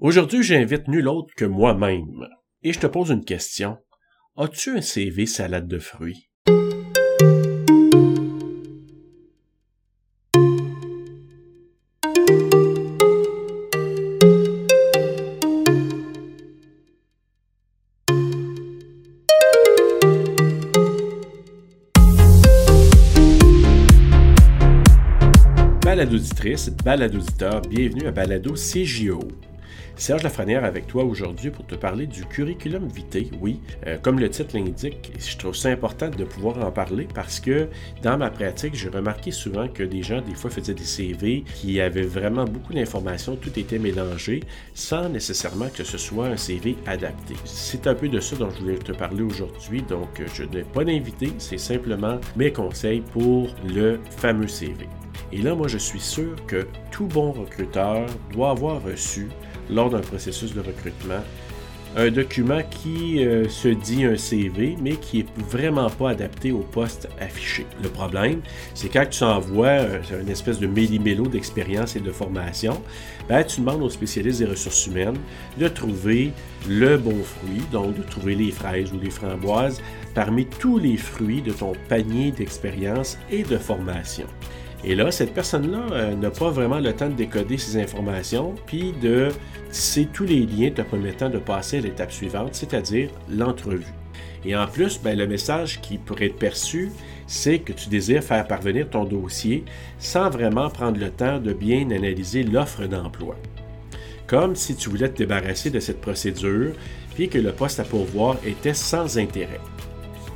Aujourd'hui, j'invite nul autre que moi-même. Et je te pose une question. As-tu un CV salade de fruits? Balado auditrice, balado auditeur, bienvenue à Balado CJO. Serge Lafrenière avec toi aujourd'hui pour te parler du curriculum vitae. Oui, euh, comme le titre l'indique, je trouve ça important de pouvoir en parler parce que dans ma pratique, j'ai remarqué souvent que des gens, des fois, faisaient des CV qui avaient vraiment beaucoup d'informations, tout était mélangé, sans nécessairement que ce soit un CV adapté. C'est un peu de ça dont je voulais te parler aujourd'hui, donc je n'ai pas d'invité, c'est simplement mes conseils pour le fameux CV. Et là, moi, je suis sûr que tout bon recruteur doit avoir reçu lors d'un processus de recrutement un document qui euh, se dit un CV, mais qui est vraiment pas adapté au poste affiché. Le problème, c'est quand tu envoies une espèce de méli-mélo d'expérience et de formation, ben, tu demandes aux spécialistes des ressources humaines de trouver le bon fruit, donc de trouver les fraises ou les framboises parmi tous les fruits de ton panier d'expérience et de formation. Et là, cette personne-là euh, n'a pas vraiment le temps de décoder ces informations, puis de tisser tous les liens te permettant de passer à l'étape suivante, c'est-à-dire l'entrevue. Et en plus, ben, le message qui pourrait être perçu, c'est que tu désires faire parvenir ton dossier sans vraiment prendre le temps de bien analyser l'offre d'emploi. Comme si tu voulais te débarrasser de cette procédure, puis que le poste à pourvoir était sans intérêt.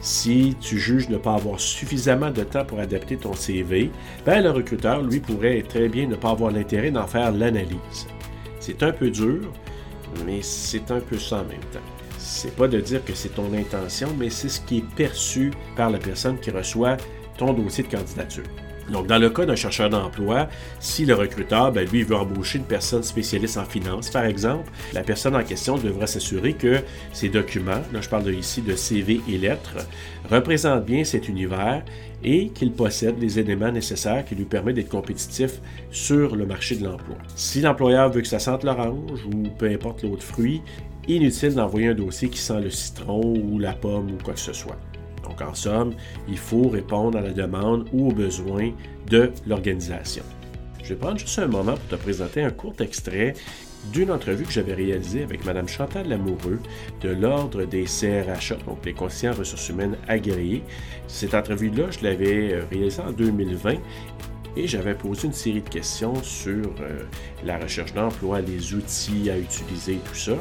Si tu juges ne pas avoir suffisamment de temps pour adapter ton CV, ben le recruteur, lui, pourrait très bien ne pas avoir l'intérêt d'en faire l'analyse. C'est un peu dur, mais c'est un peu ça en même temps. C'est pas de dire que c'est ton intention, mais c'est ce qui est perçu par la personne qui reçoit ton dossier de candidature. Donc, dans le cas d'un chercheur d'emploi, si le recruteur, ben, lui, veut embaucher une personne spécialiste en finance, par exemple, la personne en question devra s'assurer que ses documents, là je parle ici de CV et lettres, représentent bien cet univers et qu'il possède les éléments nécessaires qui lui permettent d'être compétitif sur le marché de l'emploi. Si l'employeur veut que ça sente l'orange ou peu importe l'autre fruit, inutile d'envoyer un dossier qui sent le citron ou la pomme ou quoi que ce soit. Donc, en somme, il faut répondre à la demande ou aux besoins de l'organisation. Je vais prendre juste un moment pour te présenter un court extrait d'une entrevue que j'avais réalisée avec Mme Chantal Lamoureux de l'Ordre des CRHA, donc les en ressources humaines agréés. Cette entrevue-là, je l'avais euh, réalisée en 2020 et j'avais posé une série de questions sur euh, la recherche d'emploi, les outils à utiliser, tout ça.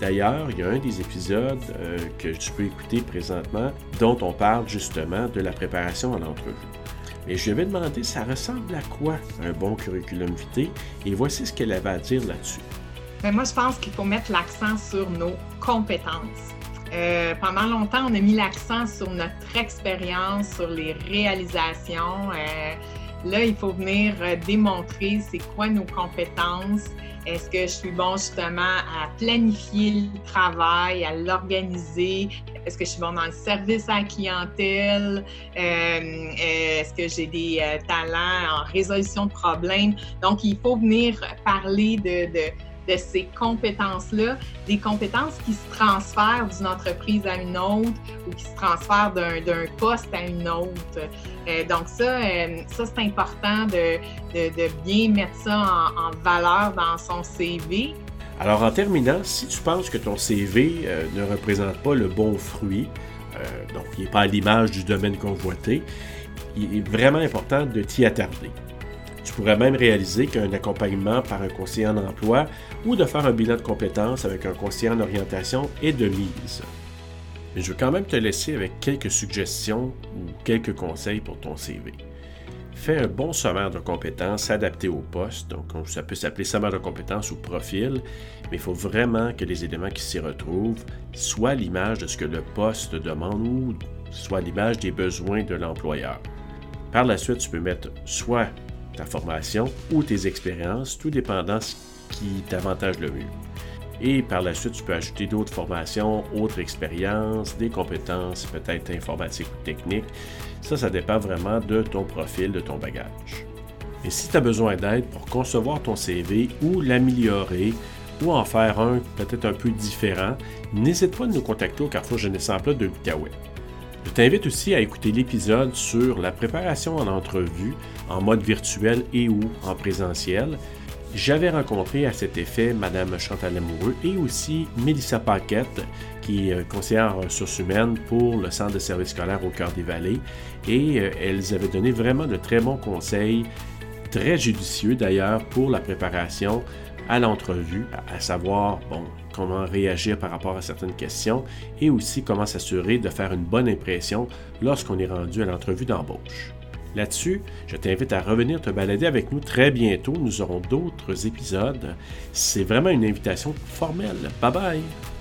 D'ailleurs, il y a un des épisodes euh, que tu peux écouter présentement dont on parle justement de la préparation à l'entrevue. Et je lui avais demandé ça ressemble à quoi un bon curriculum vitae? Et voici ce qu'elle avait à dire là-dessus. Ben, moi, je pense qu'il faut mettre l'accent sur nos compétences. Euh, pendant longtemps, on a mis l'accent sur notre expérience, sur les réalisations. Euh, là, il faut venir démontrer c'est quoi nos compétences, est-ce que je suis bon justement à planifier le travail, à l'organiser? Est-ce que je suis bon dans le service à la clientèle? Euh, euh, est-ce que j'ai des euh, talents en résolution de problèmes? Donc, il faut venir parler de de ces compétences-là, des compétences qui se transfèrent d'une entreprise à une autre ou qui se transfèrent d'un poste à une autre. Euh, donc ça, euh, ça c'est important de, de, bien mettre ça en, valeur dans son CV. Alors en terminant, si tu penses que ton CV euh, ne représente pas le bon fruit, donc il n'est pas à l'image du domaine convoité, il est vraiment important de t'y attarder. Tu pourrais même réaliser qu'un accompagnement par un conseiller en emploi ou de faire un bilan de compétences avec un conseiller en orientation est de mise. Mais je veux quand même te laisser avec quelques suggestions ou quelques conseils pour ton CV. Fais un bon sommaire de compétences adapté au poste, donc ça peut s'appeler sommaire de compétences ou profil, mais il faut vraiment que les éléments qui s'y retrouvent soient l'image de ce que le poste demande ou soit l'image des besoins de l'employeur. Par la suite, tu peux mettre soit ta formation ou tes expériences, tout dépendant qui t'avantage le mieux. Et par la suite, tu peux ajouter d'autres formations, autres expériences, des compétences peut-être informatiques ou techniques. Ça, ça dépend vraiment de ton profil, de ton bagage. Et si tu as besoin d'aide pour concevoir ton CV ou l'améliorer ou en faire un peut-être un peu différent, n'hésite pas à nous contacter au Carrefour Jeunesse Emploi de l'Outaouais. Je t'invite aussi à écouter l'épisode sur la préparation en entrevue en mode virtuel et ou en présentiel. J'avais rencontré à cet effet Madame Chantal Amoureux et aussi Mélissa Paquette, qui est conseillère en ressources humaines pour le Centre de services scolaires au cœur des vallées. Et euh, elles avaient donné vraiment de très bons conseils, très judicieux d'ailleurs, pour la préparation à l'entrevue, à savoir, bon, comment réagir par rapport à certaines questions et aussi comment s'assurer de faire une bonne impression lorsqu'on est rendu à l'entrevue d'embauche. Là-dessus, je t'invite à revenir te balader avec nous très bientôt. Nous aurons d'autres épisodes. C'est vraiment une invitation formelle. Bye bye!